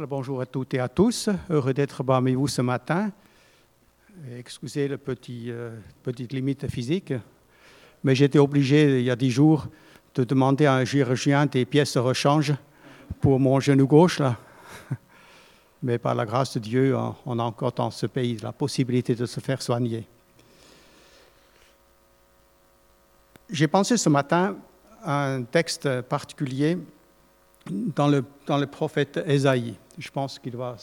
Bonjour à toutes et à tous. Heureux d'être parmi vous ce matin. Excusez la petit, euh, petite limite physique, mais j'étais obligé, il y a dix jours, de demander à un chirurgien des pièces de rechange pour mon genou gauche. Là. Mais par la grâce de Dieu, on a encore dans ce pays la possibilité de se faire soigner. J'ai pensé ce matin à un texte particulier dans le, dans le prophète Ésaïe. Je pense qu'il va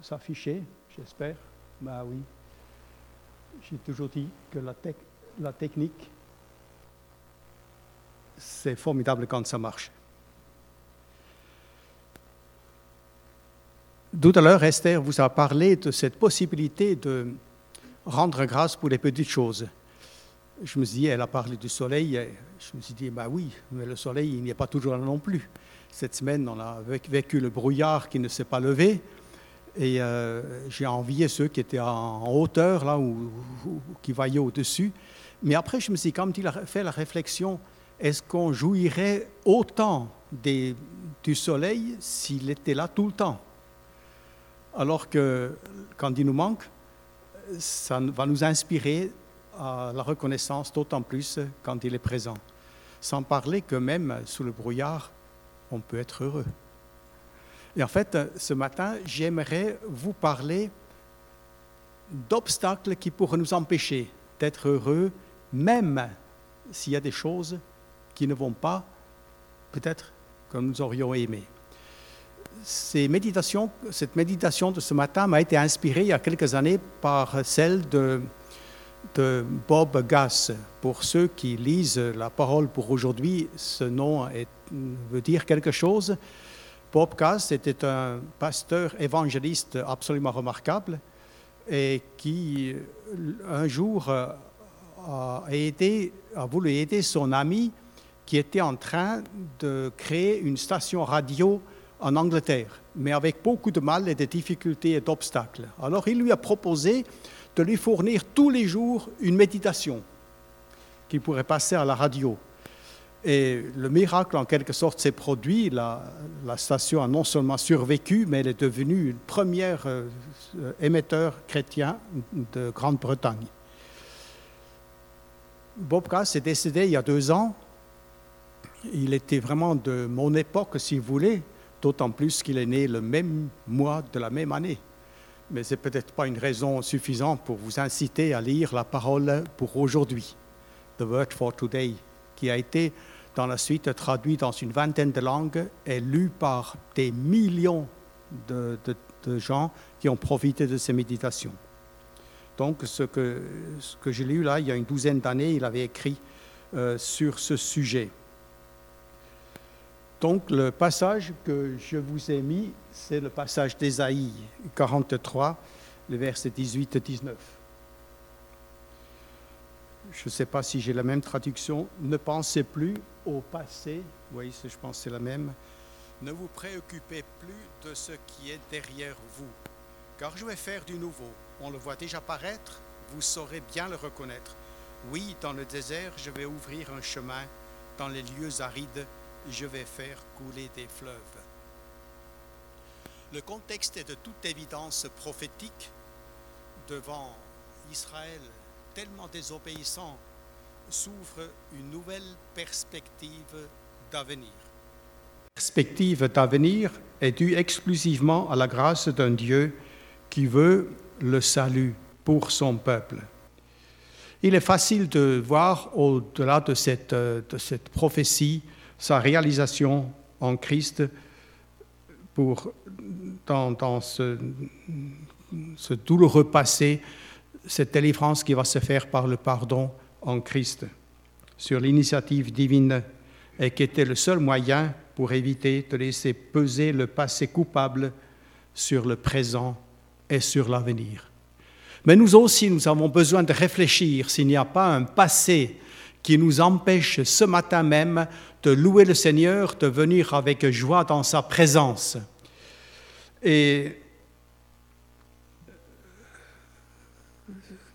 s'afficher, j'espère. Ben oui. J'ai toujours dit que la, la technique, c'est formidable quand ça marche. Tout à l'heure, Esther vous a parlé de cette possibilité de rendre grâce pour les petites choses. Je me suis dit, elle a parlé du soleil, je me suis dit, bah oui, mais le soleil, il n'y est pas toujours là non plus. Cette semaine, on a vécu le brouillard qui ne s'est pas levé, et euh, j'ai envié ceux qui étaient en hauteur, là, ou, qui voyaient au-dessus. Mais après, je me suis quand même fait la réflexion, est-ce qu'on jouirait autant du soleil s'il était là tout le temps? Alors que quand il nous manque, ça va nous inspirer à la reconnaissance d'autant plus quand il est présent. Sans parler que même sous le brouillard, on peut être heureux. Et en fait, ce matin, j'aimerais vous parler d'obstacles qui pourraient nous empêcher d'être heureux, même s'il y a des choses qui ne vont pas peut-être comme nous aurions aimé. Cette méditation de ce matin m'a été inspirée il y a quelques années par celle de, de Bob Gass. Pour ceux qui lisent la parole pour aujourd'hui, ce nom veut dire quelque chose. Bob Gass était un pasteur évangéliste absolument remarquable et qui un jour a, aidé, a voulu aider son ami qui était en train de créer une station radio en Angleterre, mais avec beaucoup de mal et de difficultés et d'obstacles. Alors il lui a proposé de lui fournir tous les jours une méditation qu'il pourrait passer à la radio. Et le miracle, en quelque sorte, s'est produit. La, station a non seulement survécu, mais elle est devenue une première euh, émetteur chrétien de Grande-Bretagne. Bob Cass est décédé il y a deux ans. Il était vraiment de mon époque, si vous voulez, d'autant plus qu'il est né le même mois de la même année. Mais ce n'est peut-être pas une raison suffisante pour vous inciter à lire la parole pour aujourd'hui, The Word for Today, qui a été dans la suite traduit dans une vingtaine de langues et lu par des millions de, gens qui ont profité de ces méditations. Donc, ce que, ce que j'ai lu là, il y a une douzaine d'années, il avait écrit euh, sur ce sujet. Donc, le passage que je vous ai mis, c'est le passage d'Ésaïe 43, le verset 18 et 19 je ne sais pas si j'ai la même traduction, ne pensez plus au passé, oui, je pense c'est la même, ne vous préoccupez plus de ce qui est derrière vous, car je vais faire du nouveau. On le voit déjà paraître, vous saurez bien le reconnaître. Oui, dans le désert, je vais ouvrir un chemin, dans les lieux arides, je vais faire couler des fleuves. Le contexte est de toute évidence prophétique devant Israël tellement désobéissant, s'ouvre une nouvelle perspective d'avenir. Perspective d'avenir est due exclusivement à la grâce d'un Dieu qui veut le salut pour son peuple. Il est facile de voir au-delà de cette, de cette prophétie sa réalisation en Christ pour, dans, ce, ce douloureux passé cette délivrance qui va se faire par le pardon en Christ, sur l'initiative divine, et qui était le seul moyen pour éviter de laisser peser le passé coupable sur le présent et sur l'avenir. Mais nous aussi, nous avons besoin de réfléchir s'il n'y a pas un passé qui nous empêche ce matin même de louer le Seigneur, de venir avec joie dans sa présence. Et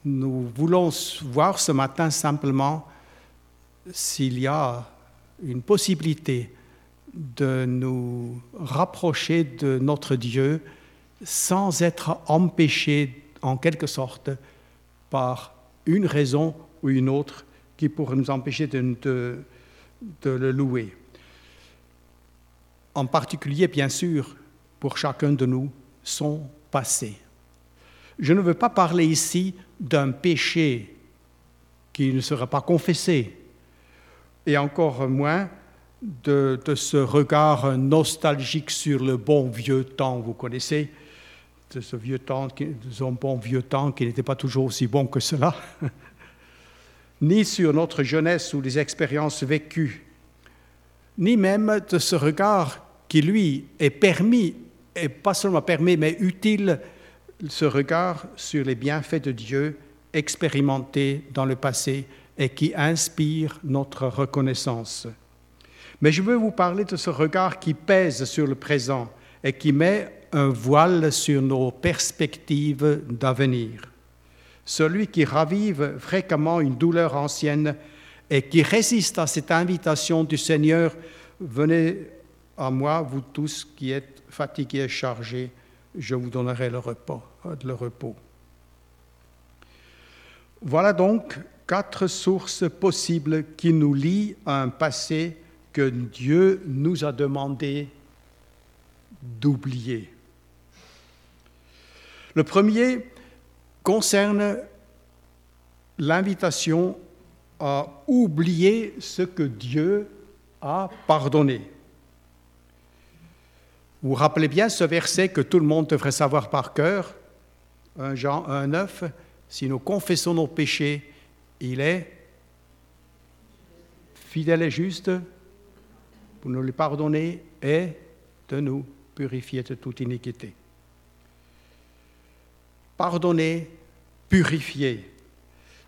Nous voulons voir ce matin simplement s'il y a une possibilité de nous rapprocher de notre Dieu sans être empêchés en quelque sorte par une raison ou une autre qui pourrait nous empêcher de, le louer. En particulier, bien sûr, pour chacun de nous, son passé. Je ne veux pas parler ici d'un péché qui ne sera pas confessé, et encore moins de, ce regard nostalgique sur le bon vieux temps, vous connaissez, de ce vieux temps, ce bon vieux temps qui n'était pas toujours aussi bon que cela, ni sur notre jeunesse ou les expériences vécues, ni même de ce regard qui, lui, est permis, et pas seulement permis, mais utile, ce regard sur les bienfaits de Dieu expérimentés dans le passé et qui inspire notre reconnaissance. Mais je veux vous parler de ce regard qui pèse sur le présent et qui met un voile sur nos perspectives d'avenir. Celui qui ravive fréquemment une douleur ancienne et qui résiste à cette invitation du Seigneur, venez à moi, vous tous qui êtes fatigués et chargés, je vous donnerai le repos. Le repos. Voilà donc quatre sources possibles qui nous lient à un passé que Dieu nous a demandé d'oublier. Le premier concerne l'invitation à oublier ce que Dieu a pardonné. Vous rappelez bien ce verset que tout le monde devrait savoir par cœur, 1 Jean 1, 9, si nous confessons nos péchés, il est fidèle et juste pour nous les pardonner et de nous purifier de toute iniquité. Pardonner, purifier,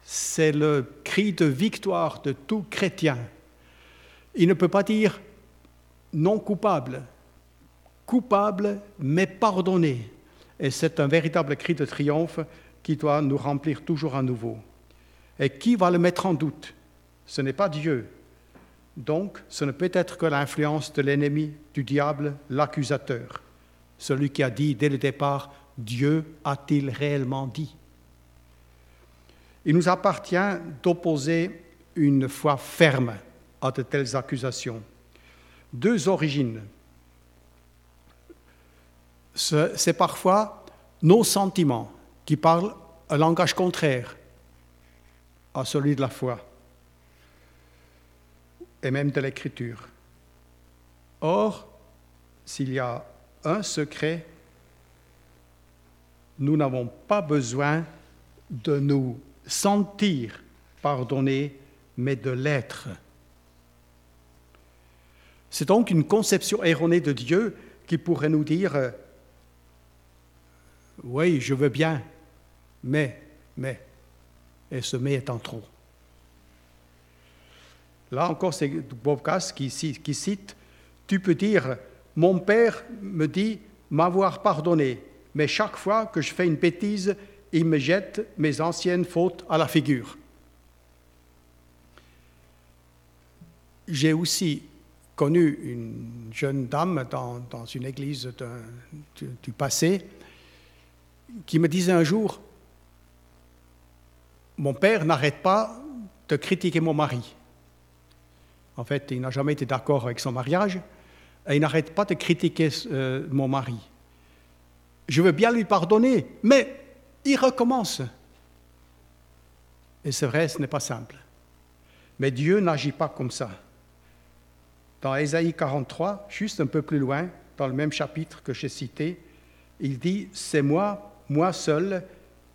c'est le cri de victoire de tout chrétien. Il ne peut pas dire non coupable, coupable mais pardonné. Et c'est un véritable cri de triomphe qui doit nous remplir toujours à nouveau. Et qui va le mettre en doute? Ce n'est pas Dieu. Donc, ce ne peut être que l'influence de l'ennemi, du diable, l'accusateur, celui qui a dit dès le départ, Dieu a-t-il réellement dit? Il nous appartient d'opposer une foi ferme à de telles accusations. Deux origines. C'est parfois nos sentiments qui parlent un langage contraire à celui de la foi et même de l'écriture. Or, s'il y a un secret, nous n'avons pas besoin de nous sentir pardonnés, mais de l'être. C'est donc une conception erronée de Dieu qui pourrait nous dire, oui, je veux bien, mais, mais, et ce mais est en trop. Là encore, c'est qui, qui cite, tu peux dire, mon père me dit m'avoir pardonné, mais chaque fois que je fais une bêtise, il me jette mes anciennes fautes à la figure. J'ai aussi connu une jeune dame dans, une église du, du passé qui me disait un jour, mon père n'arrête pas de critiquer mon mari. En fait, il n'a jamais été d'accord avec son mariage et il n'arrête pas de critiquer euh, mon mari. Je veux bien lui pardonner, mais il recommence. Et c'est vrai, ce n'est pas simple. Mais Dieu n'agit pas comme ça. Dans Ésaïe 43, juste un peu plus loin, dans le même chapitre que j'ai cité, il dit, C'est moi, moi seul,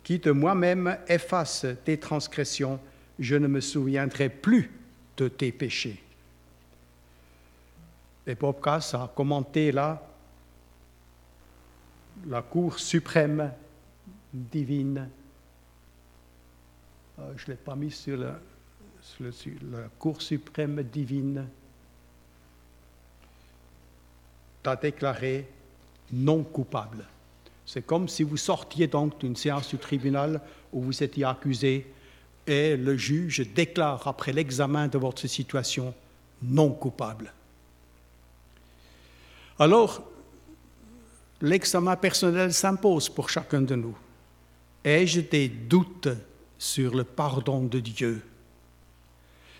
qui de moi-même efface tes transgressions, je ne me souviendrai plus de tes péchés. Et Bob Cass a commenté là la Cour suprême divine. Euh, je ne l'ai pas mis sur, la Cour suprême divine. t'a déclaré non coupable. C'est comme si vous sortiez donc d'une séance du tribunal où vous étiez accusé et le juge déclare après l'examen de votre situation non coupable. Alors, l'examen personnel s'impose pour chacun de nous. Ai-je des doutes sur le pardon de Dieu?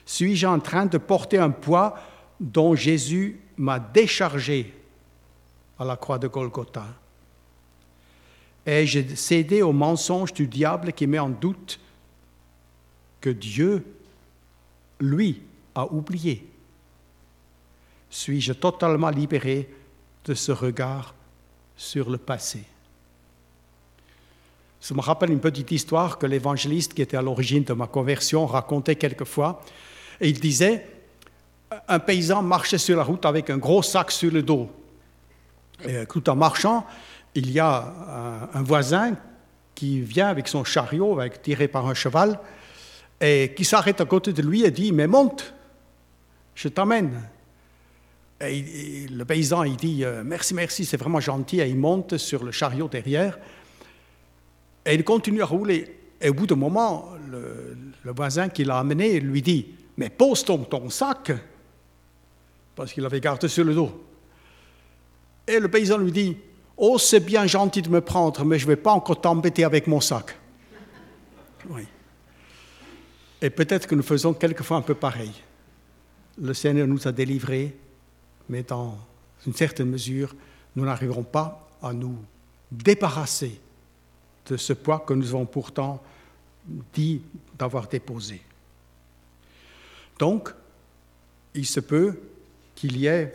Suis-je en train de porter un poids dont Jésus m'a déchargé à la croix de Golgotha? Ai-je cédé au mensonge du diable qui met en doute que Dieu, lui, a oublié? Suis-je totalement libéré de ce regard sur le passé? Ça me rappelle une petite histoire que l'évangéliste qui était à l'origine de ma conversion racontait quelquefois. Et il disait, un paysan marchait sur la route avec un gros sac sur le dos. Tout en marchant, il y a un, voisin qui vient avec son chariot, tiré par un cheval, et qui s'arrête à côté de lui et dit, mais monte, je t'amène. Le paysan, il dit, euh, merci, merci, c'est vraiment gentil, et il monte sur le chariot derrière, et il continue à rouler. Et au bout d'un moment, le, voisin qui l'a amené lui dit, mais pose ton, ton sac, parce qu'il avait gardé sur le dos. Et le paysan lui dit, oh, c'est bien gentil de me prendre, mais je ne vais pas encore t'embêter avec mon sac. Oui. Et peut-être que nous faisons quelquefois un peu pareil. Le Seigneur nous a délivrés, mais dans une certaine mesure, nous n'arriverons pas à nous débarrasser ce poids que nous avons pourtant dit d'avoir déposé. Donc, il se peut qu'il y ait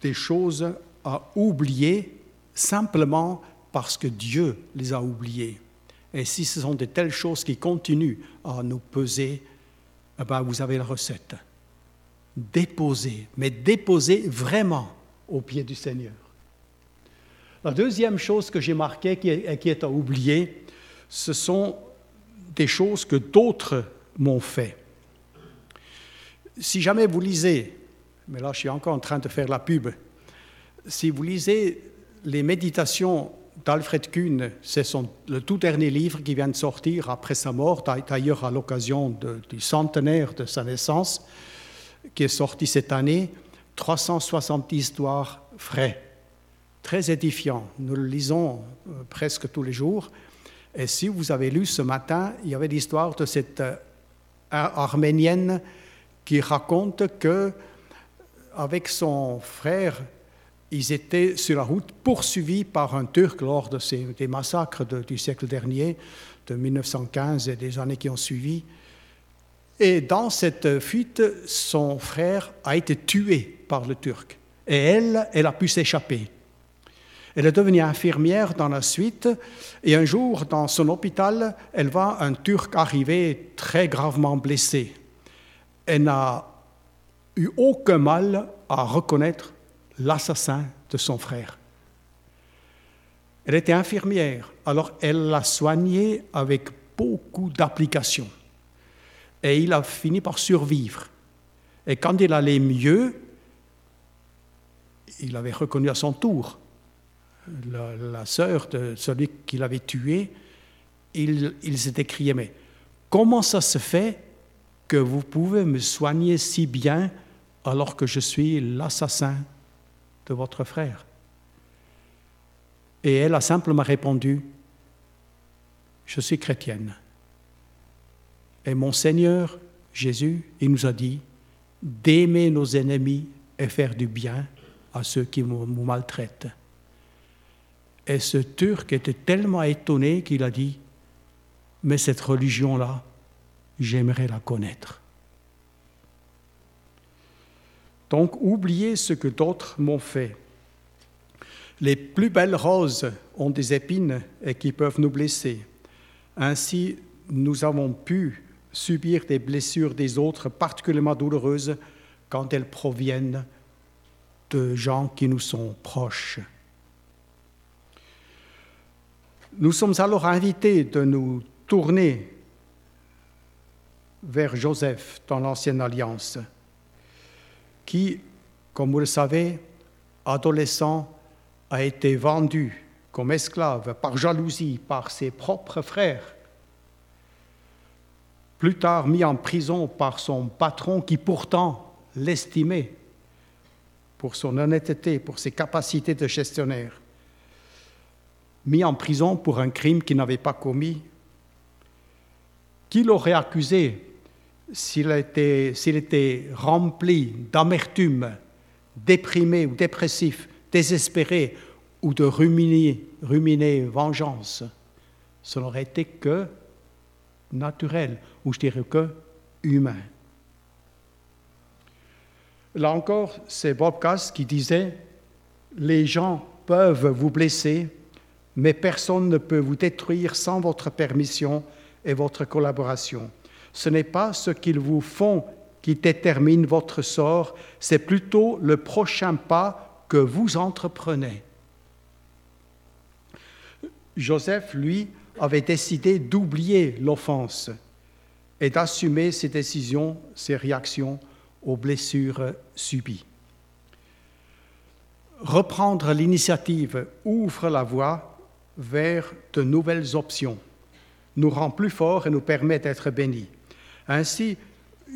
des choses à oublier simplement parce que Dieu les a oubliées. Et si ce sont de telles choses qui continuent à nous peser, eh ben vous avez la recette. Déposer, mais déposer vraiment au pied du Seigneur. La deuxième chose que j'ai marquée qui est, qui est à oublier, ce sont des choses que d'autres m'ont fait. Si jamais vous lisez, mais là je suis encore en train de faire la pub, si vous lisez les méditations d'Alfred Kuhn, c'est le tout dernier livre qui vient de sortir après sa mort, d'ailleurs à l'occasion du centenaire de sa naissance, qui est sorti cette année, 360 histoires vraies, très édifiant. Nous le lisons euh, presque tous les jours. Et si vous avez lu ce matin, il y avait l'histoire de cette euh, arménienne qui raconte que avec son frère ils étaient sur la route poursuivis par un Turc lors de ces, des massacres du siècle dernier, de 1915 et des années qui ont suivi. Et dans cette fuite, son frère a été tué par le Turc. Et elle, elle a pu s'échapper. Elle est devenue infirmière dans la suite, et un jour, dans son hôpital, elle voit un Turc arriver très gravement blessé. Elle n'a eu aucun mal à reconnaître l'assassin de son frère. Elle était infirmière, alors elle l'a soigné avec beaucoup d'application. Et il a fini par survivre. Et quand il allait mieux, il avait reconnu à son tour la, sœur de celui qu'il avait tué. Il, il s'était crié, mais comment ça se fait que vous pouvez me soigner si bien alors que je suis l'assassin de votre frère? Et elle a simplement répondu, je suis chrétienne. Et mon Seigneur Jésus, il nous a dit d'aimer nos ennemis et faire du bien à ceux qui nous maltraitent. Et ce Turc était tellement étonné qu'il a dit, mais cette religion-là, j'aimerais la connaître. Donc, oubliez ce que d'autres m'ont fait. Les plus belles roses ont des épines et qui peuvent nous blesser. Ainsi, nous avons pu subir des blessures des autres particulièrement douloureuses quand elles proviennent de gens qui nous sont proches. Nous sommes alors invités de nous tourner vers Joseph dans l'Ancienne Alliance qui, comme vous le savez, adolescent, a été vendu comme esclave par jalousie par ses propres frères, plus tard mis en prison par son patron qui pourtant l'estimait pour son honnêteté, pour ses capacités de gestionnaire, mis en prison pour un crime qu'il n'avait pas commis. Qui l'aurait accusé s'il était, rempli d'amertume, déprimé ou dépressif, désespéré ou de ruminer, ruminer vengeance? Ce n'aurait été que naturel, ou je dirais que humain. Là encore, c'est Bob Cass qui disait, les gens peuvent vous blesser, mais personne ne peut vous détruire sans votre permission et votre collaboration. Ce n'est pas ce qu'ils vous font qui détermine votre sort, c'est plutôt le prochain pas que vous entreprenez. Joseph, lui, avait décidé d'oublier l'offense et d'assumer ses décisions, ses réactions aux blessures subies. Reprendre l'initiative ouvre la voie vers de nouvelles options, nous rend plus forts et nous permet d'être bénis. Ainsi,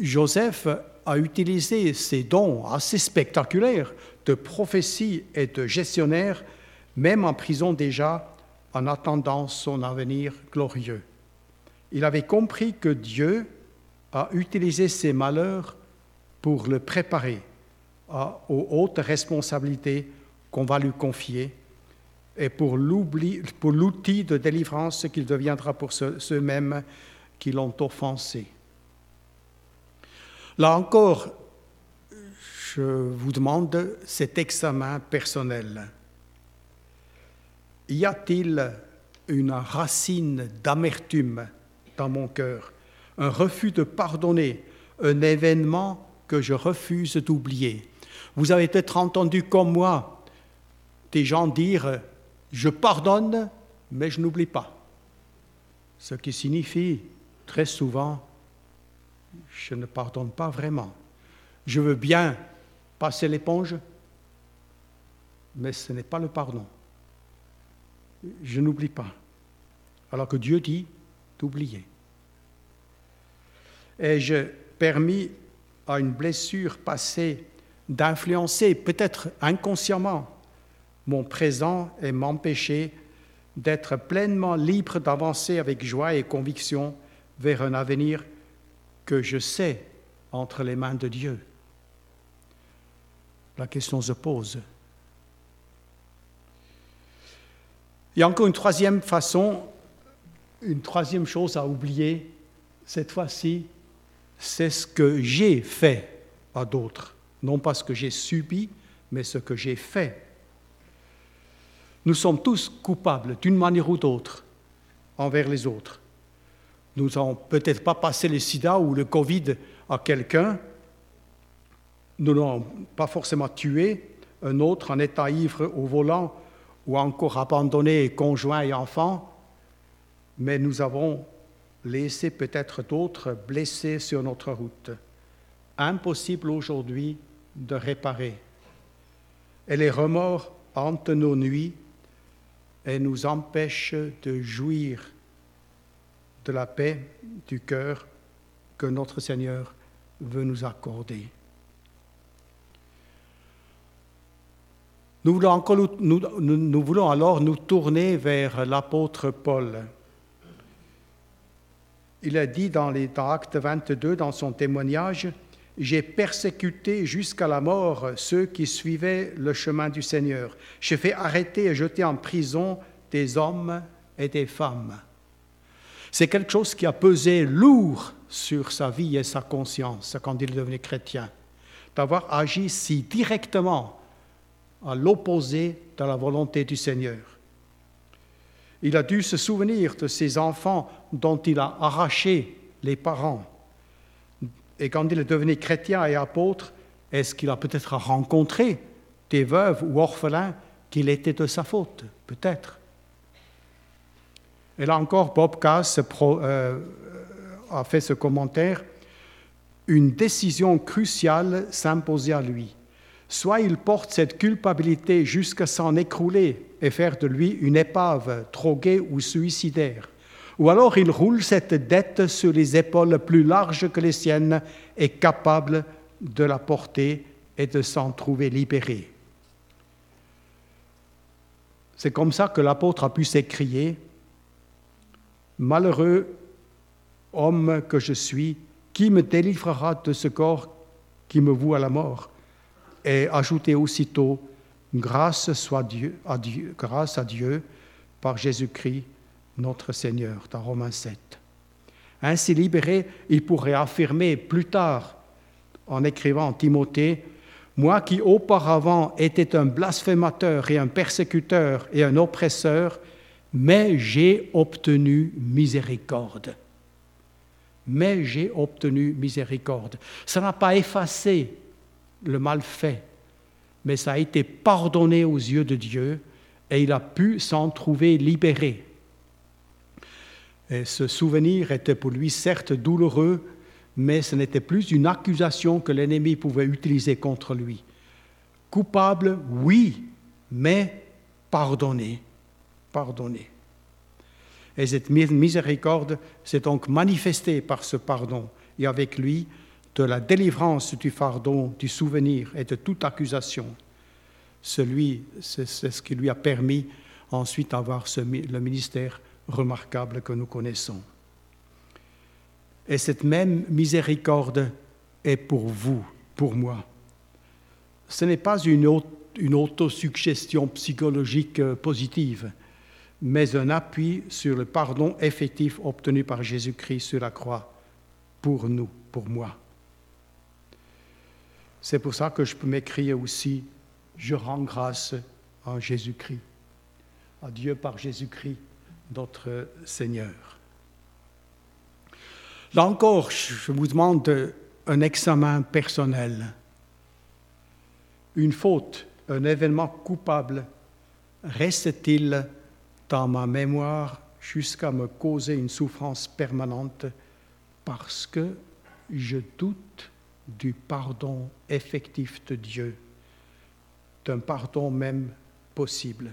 Joseph a utilisé ses dons assez spectaculaires de prophétie et de gestionnaire, même en prison déjà, en attendant son avenir glorieux. Il avait compris que Dieu a utilisé ses malheurs pour le préparer aux hautes responsabilités qu'on va lui confier et pour l'outil de délivrance qu'il deviendra pour ceux-mêmes qui l'ont offensé. Là encore, je vous demande cet examen personnel. Y a-t-il une racine d'amertume dans mon cœur, un refus de pardonner, un événement que je refuse d'oublier? Vous avez peut-être entendu comme moi des gens dire je pardonne, mais je n'oublie pas. Ce qui signifie très souvent je ne pardonne pas vraiment. Je veux bien passer l'éponge, mais ce n'est pas le pardon. Je n'oublie pas. Alors que Dieu dit d'oublier. Ai-je permis à une blessure passée d'influencer, peut-être inconsciemment, mon présent et m'empêcher d'être pleinement libre d'avancer avec joie et conviction vers un avenir que je sais entre les mains de Dieu La question se pose. Il y a encore une troisième façon, une troisième chose à oublier, cette fois-ci, c'est ce que j'ai fait à d'autres, non pas ce que j'ai subi, mais ce que j'ai fait. Nous sommes tous coupables d'une manière ou d'autre envers les autres. Nous n'avons peut-être pas passé le sida ou le Covid à quelqu'un, nous n'avons pas forcément tué un autre en état ivre au volant ou encore abandonné conjoint et enfant, mais nous avons laissé peut-être d'autres blessés sur notre route. Impossible aujourd'hui de réparer. Et les remords hantent nos nuits et nous empêchent de jouir de la paix du cœur que notre Seigneur veut nous accorder. Nous voulons, alors nous tourner vers l'apôtre Paul. Il a dit dans, les, dans Acte 22, dans son témoignage, J'ai persécuté jusqu'à la mort ceux qui suivaient le chemin du Seigneur. J'ai fait arrêter et jeter en prison des hommes et des femmes. C'est quelque chose qui a pesé lourd sur sa vie et sa conscience quand il est devenu chrétien, d'avoir agi si directement à l'opposé de la volonté du Seigneur. Il a dû se souvenir de ses enfants dont il a arraché les parents. Et quand il est devenu chrétien et apôtre, est-ce qu'il a peut-être rencontré des veuves ou orphelins qu'il était de sa faute? Peut-être. Et là encore, Bob Cass euh, a fait ce commentaire. Une décision cruciale s'imposait à lui. Soit il porte cette culpabilité jusqu'à s'en écrouler et faire de lui une épave droguée ou suicidaire, ou alors il roule cette dette sur les épaules plus larges que les siennes et capable de la porter et de s'en trouver libéré. C'est comme ça que l'apôtre a pu s'écrier, Malheureux homme que je suis, qui me délivrera de ce corps qui me voue à la mort? Et ajouter aussitôt, Grâce soit Dieu, à Dieu, grâce à Dieu par Jésus-Christ notre Seigneur, dans Romains 7. Ainsi libéré, il pourrait affirmer plus tard, en écrivant Timothée, moi qui auparavant étais un blasphémateur et un persécuteur et un oppresseur, mais j'ai obtenu miséricorde. Mais j'ai obtenu miséricorde. Ça n'a pas effacé le mal fait, mais ça a été pardonné aux yeux de Dieu et il a pu s'en trouver libéré. Et ce souvenir était pour lui certes douloureux, mais ce n'était plus une accusation que l'ennemi pouvait utiliser contre lui. Coupable, oui, mais pardonné, pardonné. Et cette miséricorde s'est donc manifestée par ce pardon, et avec lui, de la délivrance du fardeau, du souvenir et de toute accusation. C'est ce qui lui a permis ensuite d'avoir le ministère remarquable que nous connaissons. Et cette même miséricorde est pour vous, pour moi. Ce n'est pas une, autosuggestion psychologique euh, positive, mais un appui sur le pardon effectif obtenu par Jésus-Christ sur la croix, pour nous, pour moi. C'est pour ça que je peux m'écrire aussi, je rends grâce à Jésus-Christ, à Dieu par Jésus-Christ, notre Seigneur. Là encore, je vous demande un examen personnel. Une faute, un événement coupable, reste-t-il dans ma mémoire jusqu'à me causer une souffrance permanente parce que je doute du pardon effectif de Dieu, d'un pardon même possible?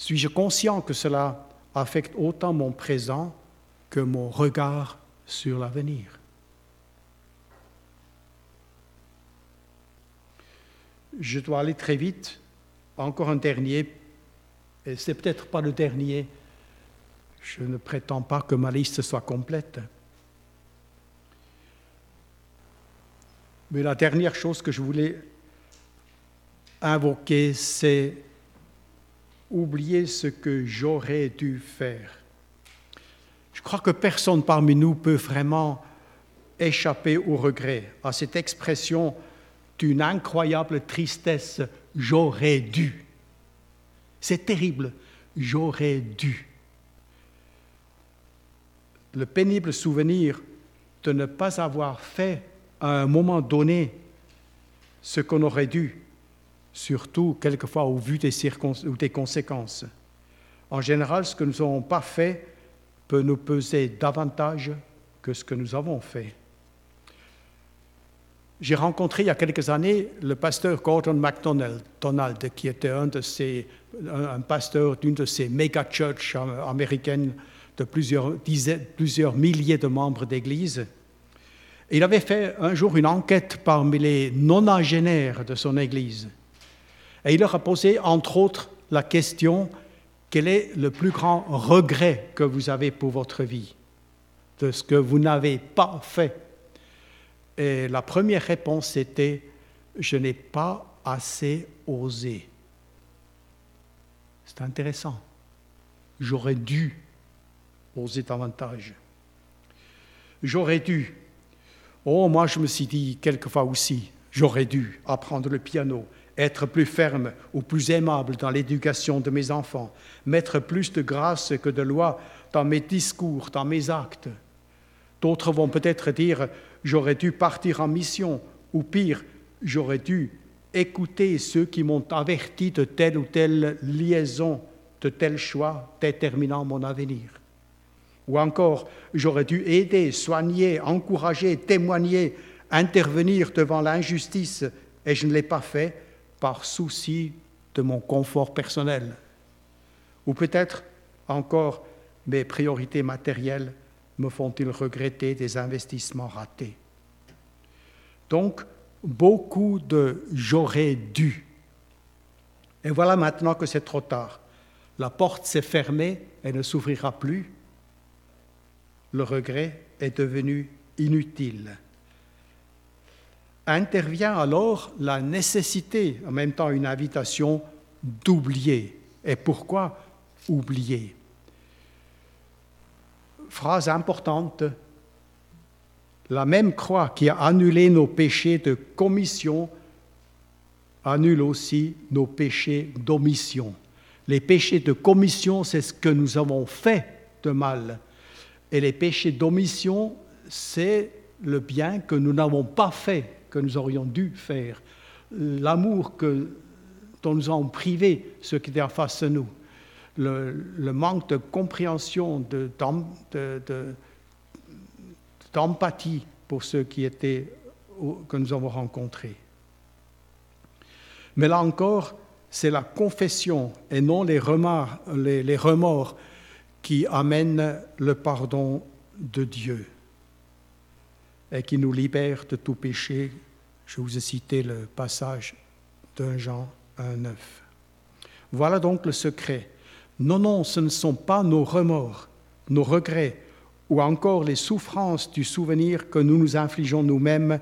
Suis-je conscient que cela affecte autant mon présent que mon regard sur l'avenir? Je dois aller très vite. Encore un dernier, et c'est peut-être pas le dernier. Je ne prétends pas que ma liste soit complète. Mais la dernière chose que je voulais invoquer, c'est oublier ce que j'aurais dû faire. Je crois que personne parmi nous peut vraiment échapper au regret, à cette expression d'une incroyable tristesse, j'aurais dû. C'est terrible, j'aurais dû. Le pénible souvenir de ne pas avoir fait à un moment donné ce qu'on aurait dû, surtout quelquefois au vu des, conséquences. En général, ce que nous n'avons pas fait peut nous peser davantage que ce que nous avons fait. J'ai rencontré il y a quelques années le pasteur Gordon MacDonald, Donald, qui était un, pasteur d'une de ces méga churches américaines de plusieurs, dizaines, plusieurs milliers de membres d'église. Il avait fait un jour une enquête parmi les nonagénaires de son église. Et il leur a posé, entre autres, la question quel est le plus grand regret que vous avez pour votre vie? De ce que vous n'avez pas fait Et la première réponse était je n'ai pas assez osé. C'est intéressant. J'aurais dû oser davantage. J'aurais dû. Oh, moi je me suis dit quelquefois aussi, j'aurais dû apprendre le piano, être plus ferme ou plus aimable dans l'éducation de mes enfants, mettre plus de grâce que de loi dans mes discours, dans mes actes. D'autres vont peut-être dire, j'aurais dû partir en mission, ou pire, j'aurais dû écouter ceux qui m'ont averti de telle ou telle liaison, de tel choix déterminant mon avenir. Ou encore, j'aurais dû aider, soigner, encourager, témoigner, intervenir devant l'injustice, et je ne l'ai pas fait par souci de mon confort personnel. Ou peut-être encore mes priorités matérielles me font-ils regretter des investissements ratés. Donc, beaucoup de j'aurais dû. Et voilà maintenant que c'est trop tard. La porte s'est fermée et ne s'ouvrira plus. Le regret est devenu inutile. Intervient alors la nécessité, en même temps une invitation, d'oublier. Et pourquoi oublier? Phrase importante, la même croix qui a annulé nos péchés de commission annule aussi nos péchés d'omission. Les péchés de commission, c'est ce que nous avons fait de mal. Et les péchés d'omission, c'est le bien que nous n'avons pas fait, que nous aurions dû faire. L'amour dont nous avons privé ceux qui étaient en face de nous. Le, manque de compréhension, d'empathie pour ceux qui étaient, que nous avons rencontrés. Mais là encore, c'est la confession et non les les, remords qui amènent le pardon de Dieu et qui nous libère de tout péché. Je vous ai cité le passage d'un Jean 1,9. Voilà donc le secret. Non, non, ce ne sont pas nos remords, nos regrets ou encore les souffrances du souvenir que nous nous infligeons nous-mêmes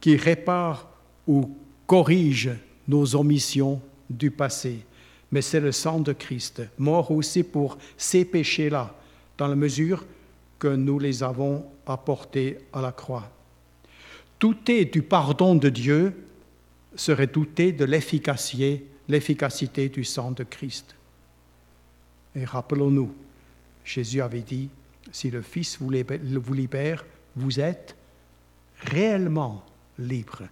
qui réparent ou corrigent nos omissions du passé, mais c'est le sang de Christ, mort aussi pour ces péchés-là, dans la mesure que nous les avons apportés à la croix. Douter du pardon de Dieu serait douter de l'efficacité, l'efficacité du sang de Christ. Et rappelons-nous, Jésus avait dit, si le Fils vous libère, vous êtes réellement libre.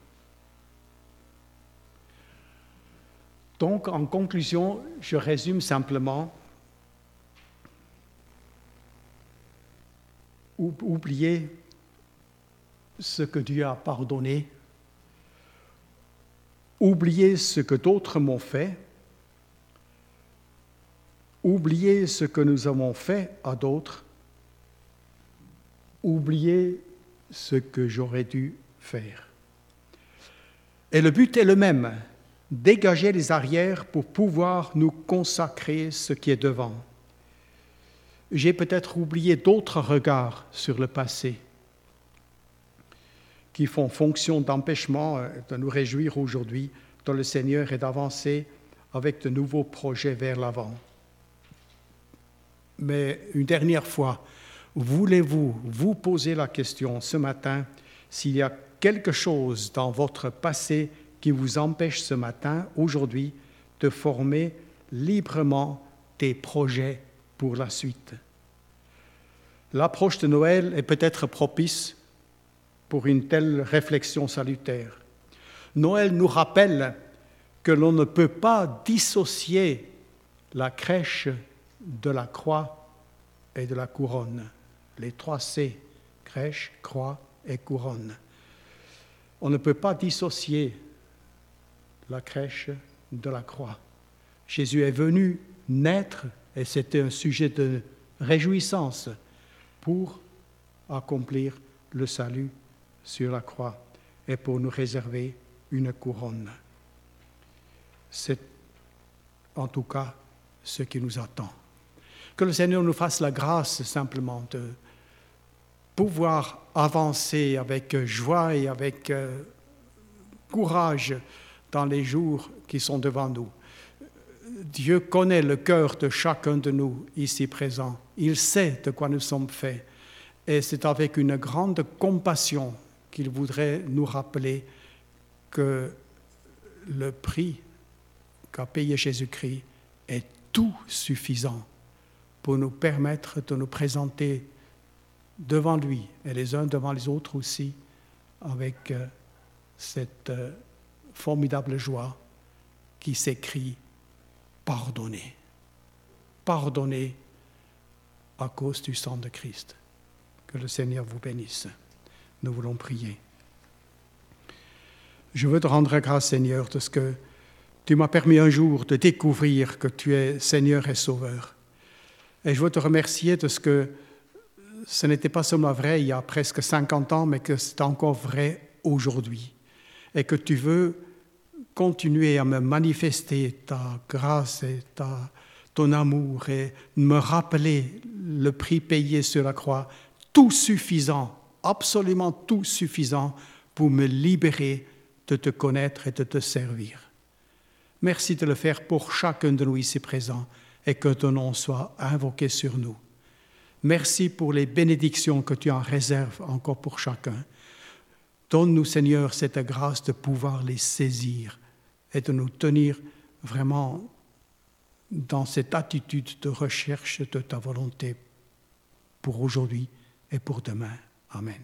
Donc, en conclusion, je résume simplement. Oubliez ce que Dieu a pardonné, oubliez ce que d'autres m'ont fait, oubliez ce que nous avons fait à d'autres, oubliez ce que j'aurais dû faire. Et le but est le même, dégager les arrières pour pouvoir nous consacrer ce qui est devant. J'ai peut-être oublié d'autres regards sur le passé qui font fonction d'empêchement euh, de nous réjouir aujourd'hui dans le Seigneur et d'avancer avec de nouveaux projets vers l'avant. Mais une dernière fois, voulez-vous vous poser la question ce matin s'il y a quelque chose dans votre passé qui vous empêche ce matin, aujourd'hui, de former librement des projets pour la suite. L'approche de Noël est peut-être propice pour une telle réflexion salutaire. Noël nous rappelle que l'on ne peut pas dissocier la crèche de la croix et de la couronne. Les trois C, crèche, croix et couronne. On ne peut pas dissocier la crèche de la croix. Jésus est venu naître, et c'était un sujet de réjouissance, pour accomplir le salut sur la croix et pour nous réserver une couronne. C'est en tout cas ce qui nous attend. Que le Seigneur nous fasse la grâce simplement de pouvoir avancer avec joie et avec euh, courage dans les jours qui sont devant nous. Dieu connaît le cœur de chacun de nous ici présents. Il sait de quoi nous sommes faits. Et c'est avec une grande compassion qu'il voudrait nous rappeler que le prix qu'a payé Jésus-Christ est tout suffisant pour nous permettre de nous présenter devant lui et les uns devant les autres aussi avec euh, cette euh, formidable joie qui s'écrit pardonner. Pardonner à cause du sang de Christ. Que le Seigneur vous bénisse. Nous voulons prier. Je veux te rendre grâce, Seigneur, de ce que tu m'as permis un jour de découvrir que tu es Seigneur et Sauveur. Et je veux te remercier de ce que ce n'était pas seulement vrai il y a presque 50 ans, mais que c'est encore vrai aujourd'hui et que tu veux continuer à me manifester ta grâce et ta, ton amour et me rappeler le prix payé sur la croix, tout suffisant, absolument tout suffisant pour me libérer de te connaître et de te servir. Merci de le faire pour chacun de nous ici présents et que ton nom soit invoqué sur nous. Merci pour les bénédictions que tu en réserves encore pour chacun. Donne-nous, Seigneur, cette grâce de pouvoir les saisir et de nous tenir vraiment dans cette attitude de recherche de ta volonté pour aujourd'hui et pour demain. Amen.